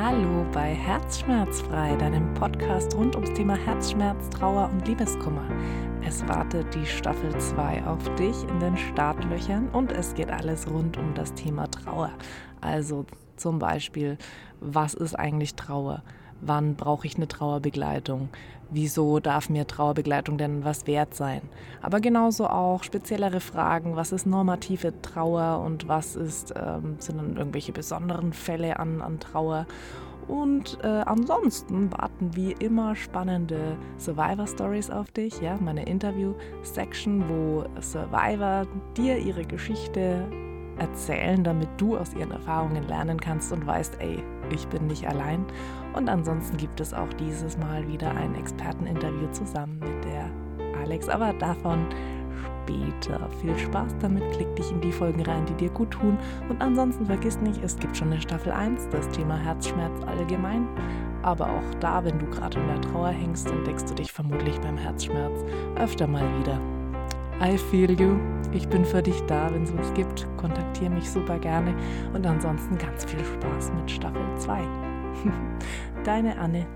Hallo bei Herzschmerzfrei, deinem Podcast rund ums Thema Herzschmerz, Trauer und Liebeskummer. Es wartet die Staffel 2 auf dich in den Startlöchern und es geht alles rund um das Thema Trauer. Also zum Beispiel, was ist eigentlich Trauer? Wann brauche ich eine Trauerbegleitung? Wieso darf mir Trauerbegleitung denn was wert sein? Aber genauso auch speziellere Fragen, was ist normative Trauer und was ist, ähm, sind dann irgendwelche besonderen Fälle an, an Trauer? Und äh, ansonsten warten wie immer spannende Survivor-Stories auf dich. Ja, meine Interview-Section, wo Survivor dir ihre Geschichte erzählen, damit du aus ihren Erfahrungen lernen kannst und weißt, ey, ich bin nicht allein. Und ansonsten gibt es auch dieses Mal wieder ein Experteninterview zusammen mit der Alex, aber davon später. Viel Spaß damit, klick dich in die Folgen rein, die dir gut tun. Und ansonsten vergiss nicht, es gibt schon eine Staffel 1, das Thema Herzschmerz allgemein. Aber auch da, wenn du gerade in der Trauer hängst, entdeckst du dich vermutlich beim Herzschmerz öfter mal wieder. I feel you. Ich bin für dich da, wenn es was gibt. Kontaktiere mich super gerne und ansonsten ganz viel Spaß mit Staffel 2. Deine Anne.